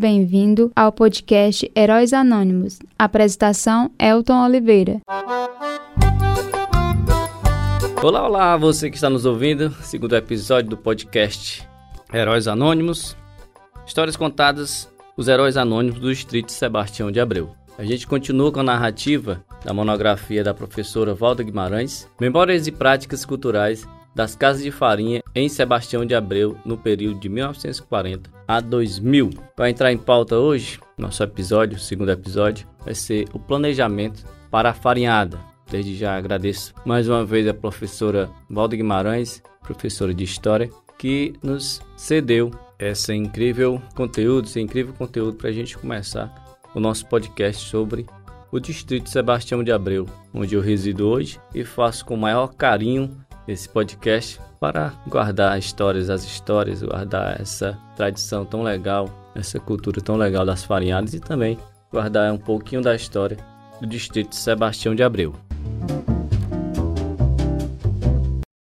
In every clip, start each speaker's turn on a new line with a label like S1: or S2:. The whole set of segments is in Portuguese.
S1: Bem-vindo ao podcast Heróis Anônimos. Apresentação: Elton Oliveira.
S2: Olá, olá, você que está nos ouvindo. Segundo episódio do podcast Heróis Anônimos. Histórias contadas, os heróis anônimos do Distrito Sebastião de Abreu. A gente continua com a narrativa da monografia da professora Valda Guimarães, Memórias e Práticas Culturais das Casas de Farinha em Sebastião de Abreu no período de 1940 a 2000. Para entrar em pauta hoje, nosso episódio, segundo episódio, vai ser o planejamento para a farinhada. Desde já agradeço mais uma vez a professora Valda Guimarães, professora de História, que nos cedeu esse incrível conteúdo, esse incrível conteúdo para a gente começar o nosso podcast sobre o Distrito Sebastião de Abreu, onde eu resido hoje e faço com o maior carinho esse podcast para guardar histórias, as histórias, guardar essa tradição tão legal, essa cultura tão legal das farinhadas e também guardar um pouquinho da história do distrito Sebastião de Abreu.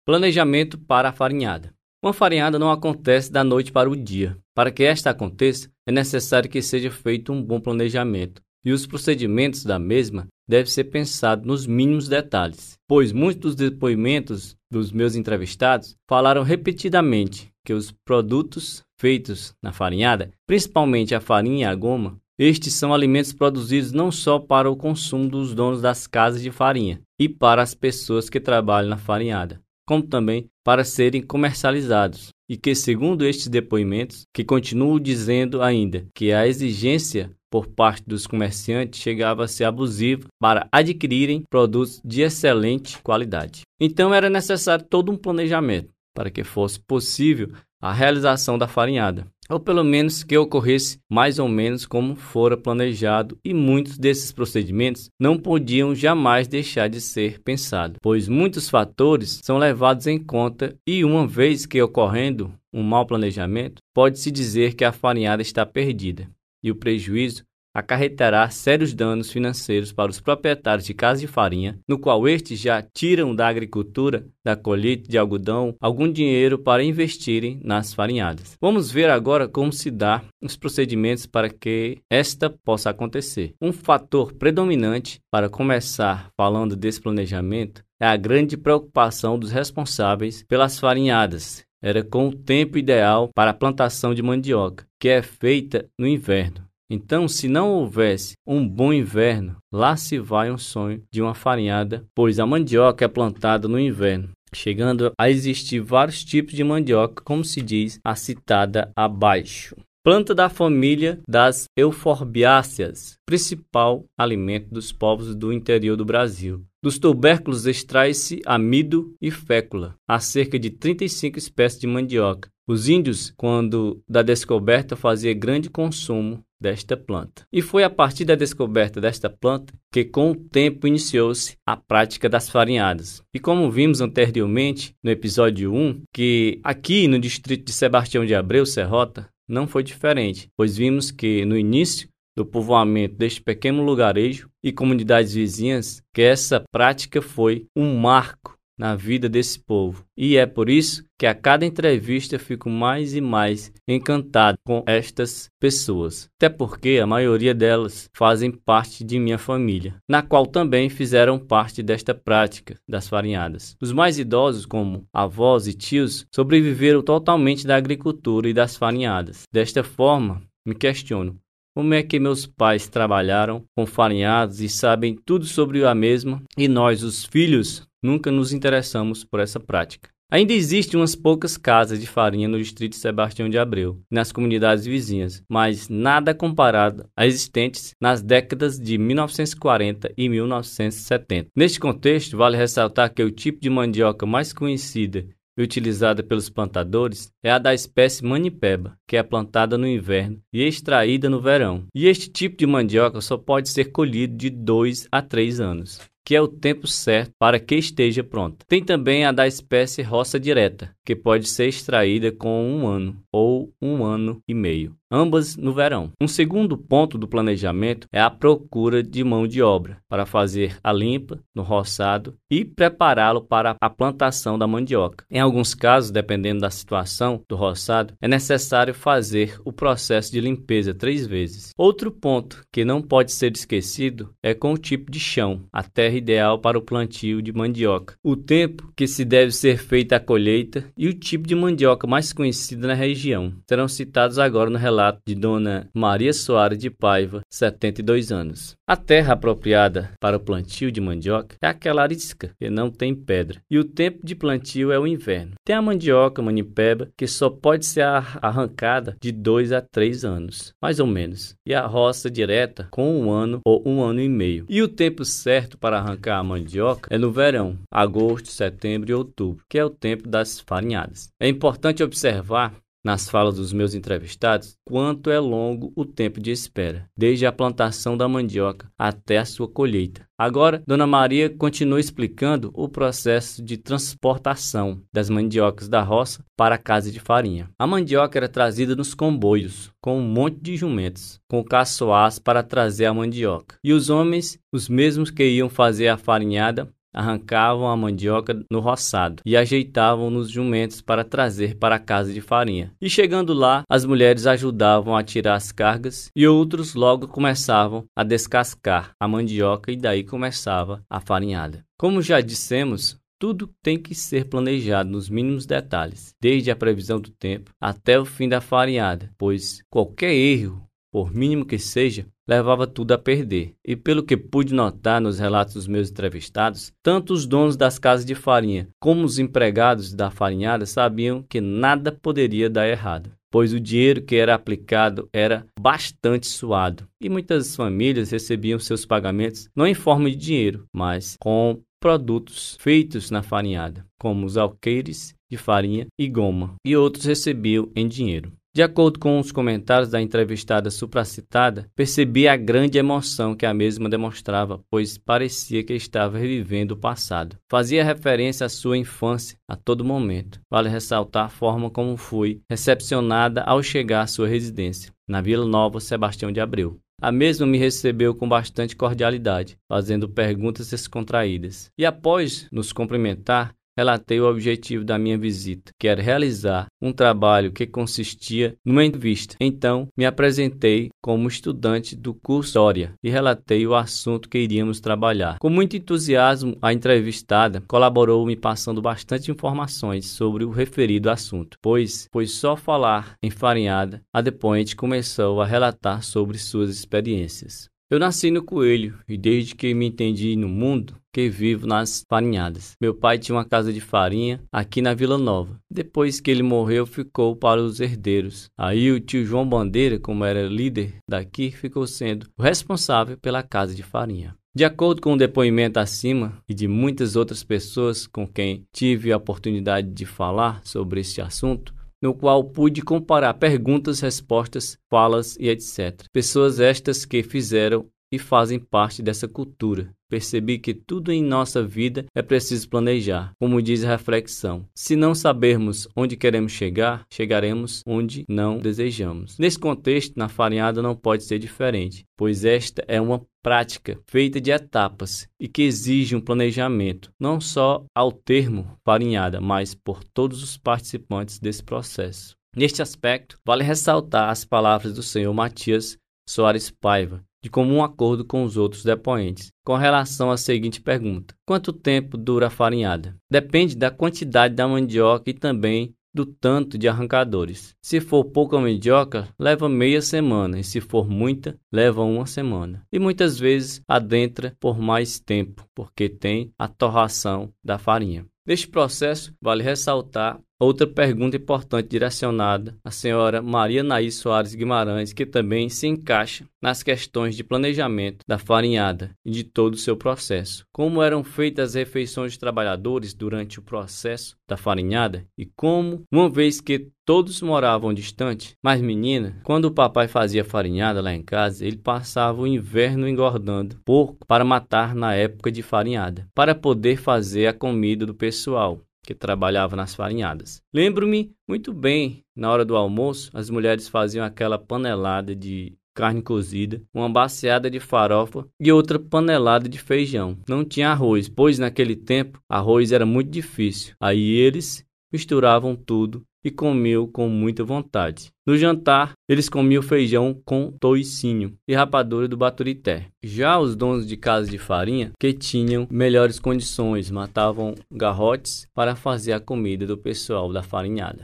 S2: Planejamento para a farinhada. Uma farinhada não acontece da noite para o dia. Para que esta aconteça, é necessário que seja feito um bom planejamento, e os procedimentos da mesma devem ser pensados nos mínimos detalhes, pois muitos dos depoimentos dos meus entrevistados falaram repetidamente que os produtos feitos na farinhada, principalmente a farinha e a goma, estes são alimentos produzidos não só para o consumo dos donos das casas de farinha e para as pessoas que trabalham na farinhada, como também para serem comercializados. E que, segundo estes depoimentos, que continuo dizendo ainda que a exigência por parte dos comerciantes chegava a ser abusiva para adquirirem produtos de excelente qualidade. Então era necessário todo um planejamento para que fosse possível a realização da farinhada, ou pelo menos que ocorresse mais ou menos como fora planejado, e muitos desses procedimentos não podiam jamais deixar de ser pensados, pois muitos fatores são levados em conta e uma vez que ocorrendo um mau planejamento, pode-se dizer que a farinhada está perdida e o prejuízo acarretará sérios danos financeiros para os proprietários de casas de farinha, no qual estes já tiram da agricultura, da colheita de algodão, algum dinheiro para investirem nas farinhadas. Vamos ver agora como se dá os procedimentos para que esta possa acontecer. Um fator predominante para começar falando desse planejamento é a grande preocupação dos responsáveis pelas farinhadas. Era com o tempo ideal para a plantação de mandioca, que é feita no inverno. Então, se não houvesse um bom inverno, lá se vai um sonho de uma farinhada, pois a mandioca é plantada no inverno, chegando a existir vários tipos de mandioca, como se diz a citada abaixo. Planta da família das euforbiáceas, principal alimento dos povos do interior do Brasil. Dos tubérculos extrai-se amido e fécula. Há cerca de 35 espécies de mandioca. Os índios, quando da descoberta, faziam grande consumo desta planta. E foi a partir da descoberta desta planta que, com o tempo, iniciou-se a prática das farinhadas. E como vimos anteriormente no episódio 1, que aqui no distrito de Sebastião de Abreu, Serrota, não foi diferente, pois vimos que no início do povoamento deste pequeno lugarejo e comunidades vizinhas, que essa prática foi um marco na vida desse povo. E é por isso que a cada entrevista fico mais e mais encantado com estas pessoas. Até porque a maioria delas fazem parte de minha família, na qual também fizeram parte desta prática das farinhadas. Os mais idosos, como avós e tios, sobreviveram totalmente da agricultura e das farinhadas. Desta forma, me questiono como é que meus pais trabalharam com farinhados e sabem tudo sobre a mesma e nós, os filhos, nunca nos interessamos por essa prática. Ainda existem umas poucas casas de farinha no distrito Sebastião de Abreu nas comunidades vizinhas, mas nada comparado a existentes nas décadas de 1940 e 1970. Neste contexto, vale ressaltar que o tipo de mandioca mais conhecida e utilizada pelos plantadores é a da espécie manipeba, que é plantada no inverno e extraída no verão. E este tipo de mandioca só pode ser colhido de 2 a 3 anos. Que é o tempo certo para que esteja pronta. Tem também a da espécie roça direta, que pode ser extraída com um ano ou um ano e meio ambas no verão. Um segundo ponto do planejamento é a procura de mão de obra para fazer a limpa no roçado e prepará-lo para a plantação da mandioca. Em alguns casos, dependendo da situação do roçado, é necessário fazer o processo de limpeza três vezes. Outro ponto que não pode ser esquecido é com o tipo de chão, a terra ideal para o plantio de mandioca, o tempo que se deve ser feita a colheita e o tipo de mandioca mais conhecido na região. Serão citados agora no relato relato de Dona Maria Soares de Paiva, 72 anos. A terra apropriada para o plantio de mandioca é aquela arisca, que não tem pedra, e o tempo de plantio é o inverno. Tem a mandioca manipeba, que só pode ser arrancada de 2 a 3 anos, mais ou menos, e a roça direta com um ano ou um ano e meio. E o tempo certo para arrancar a mandioca é no verão, agosto, setembro e outubro, que é o tempo das farinhadas. É importante observar nas falas dos meus entrevistados quanto é longo o tempo de espera, desde a plantação da mandioca até a sua colheita. Agora, Dona Maria continua explicando o processo de transportação das mandiocas da roça para a casa de farinha. A mandioca era trazida nos comboios, com um monte de jumentos, com caçoás para trazer a mandioca. E os homens, os mesmos que iam fazer a farinhada, arrancavam a mandioca no roçado e ajeitavam nos jumentos para trazer para a casa de farinha. E chegando lá, as mulheres ajudavam a tirar as cargas e outros logo começavam a descascar a mandioca e daí começava a farinhada. Como já dissemos, tudo tem que ser planejado nos mínimos detalhes, desde a previsão do tempo até o fim da farinhada, pois qualquer erro, por mínimo que seja, levava tudo a perder. E pelo que pude notar nos relatos dos meus entrevistados, tanto os donos das casas de farinha como os empregados da farinhada sabiam que nada poderia dar errado pois o dinheiro que era aplicado era bastante suado e muitas famílias recebiam seus pagamentos não em forma de dinheiro, mas com produtos feitos na farinhada, como os alqueires de farinha e goma, e outros recebiam em dinheiro. De acordo com os comentários da entrevistada supracitada, percebi a grande emoção que a mesma demonstrava, pois parecia que estava revivendo o passado. Fazia referência à sua infância a todo momento. Vale ressaltar a forma como fui recepcionada ao chegar à sua residência, na Vila Nova Sebastião de Abreu. A mesma me recebeu com bastante cordialidade, fazendo perguntas descontraídas. E após nos cumprimentar, relatei o objetivo da minha visita, que era realizar um trabalho que consistia numa entrevista. Então, me apresentei como estudante do curso História e relatei o assunto que iríamos trabalhar. Com muito entusiasmo, a entrevistada colaborou me passando bastante informações sobre o referido assunto, pois, pois só falar em farinhada, a depoente começou a relatar sobre suas experiências. Eu nasci no Coelho e desde que me entendi no mundo, que vivo nas farinhadas. Meu pai tinha uma casa de farinha aqui na Vila Nova. Depois que ele morreu, ficou para os herdeiros. Aí o tio João Bandeira, como era líder daqui, ficou sendo o responsável pela casa de farinha. De acordo com o depoimento acima e de muitas outras pessoas com quem tive a oportunidade de falar sobre este assunto, no qual pude comparar perguntas, respostas, falas e etc. Pessoas estas que fizeram e fazem parte dessa cultura. Percebi que tudo em nossa vida é preciso planejar, como diz a reflexão. Se não sabermos onde queremos chegar, chegaremos onde não desejamos. Nesse contexto, na farinhada não pode ser diferente, pois esta é uma prática feita de etapas e que exige um planejamento, não só ao termo farinhada, mas por todos os participantes desse processo. Neste aspecto, vale ressaltar as palavras do senhor Matias Soares Paiva, de comum acordo com os outros depoentes, com relação à seguinte pergunta: Quanto tempo dura a farinhada? Depende da quantidade da mandioca e também do tanto de arrancadores. Se for pouca mandioca, leva meia semana, e se for muita, leva uma semana. E muitas vezes adentra por mais tempo, porque tem a torração da farinha. Neste processo, vale ressaltar Outra pergunta importante direcionada à senhora Maria Naís Soares Guimarães, que também se encaixa nas questões de planejamento da farinhada e de todo o seu processo. Como eram feitas as refeições de trabalhadores durante o processo da farinhada e como, uma vez que todos moravam distante, mas menina, quando o papai fazia farinhada lá em casa, ele passava o inverno engordando porco para matar na época de farinhada, para poder fazer a comida do pessoal que trabalhava nas farinhadas. Lembro-me muito bem, na hora do almoço, as mulheres faziam aquela panelada de carne cozida, uma baciada de farofa e outra panelada de feijão. Não tinha arroz, pois naquele tempo arroz era muito difícil. Aí eles misturavam tudo e comiam com muita vontade. No jantar, eles comiam feijão com toicinho e rapadura do baturité. Já os donos de casas de farinha, que tinham melhores condições, matavam garrotes para fazer a comida do pessoal da farinhada.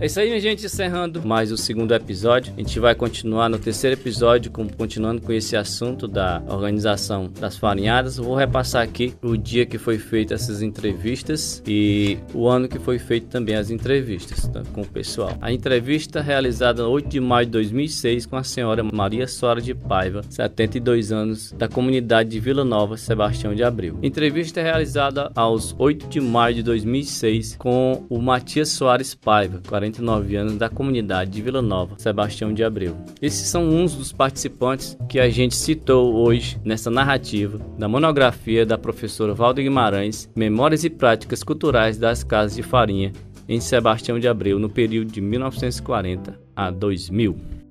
S2: É isso aí, minha gente, encerrando mais o segundo episódio. A gente vai continuar no terceiro episódio, com, continuando com esse assunto da organização das farinhadas. Vou repassar aqui o dia que foi feita essas entrevistas e o ano que foi feito também as entrevistas tá, com o pessoal. A entrevista realizada 8 de maio de 2006 com a senhora Maria Sora de Paiva, 72 anos, da comunidade de Vila Nova, Sebastião de Abreu. Entrevista realizada aos 8 de maio de 2006 com o Matias Soares Paiva, 40 49 anos da comunidade de Vila Nova, Sebastião de Abreu. Esses são uns dos participantes que a gente citou hoje nessa narrativa da monografia da professora Valdo Guimarães, Memórias e Práticas Culturais das Casas de Farinha, em Sebastião de Abreu, no período de 1940 a 2000.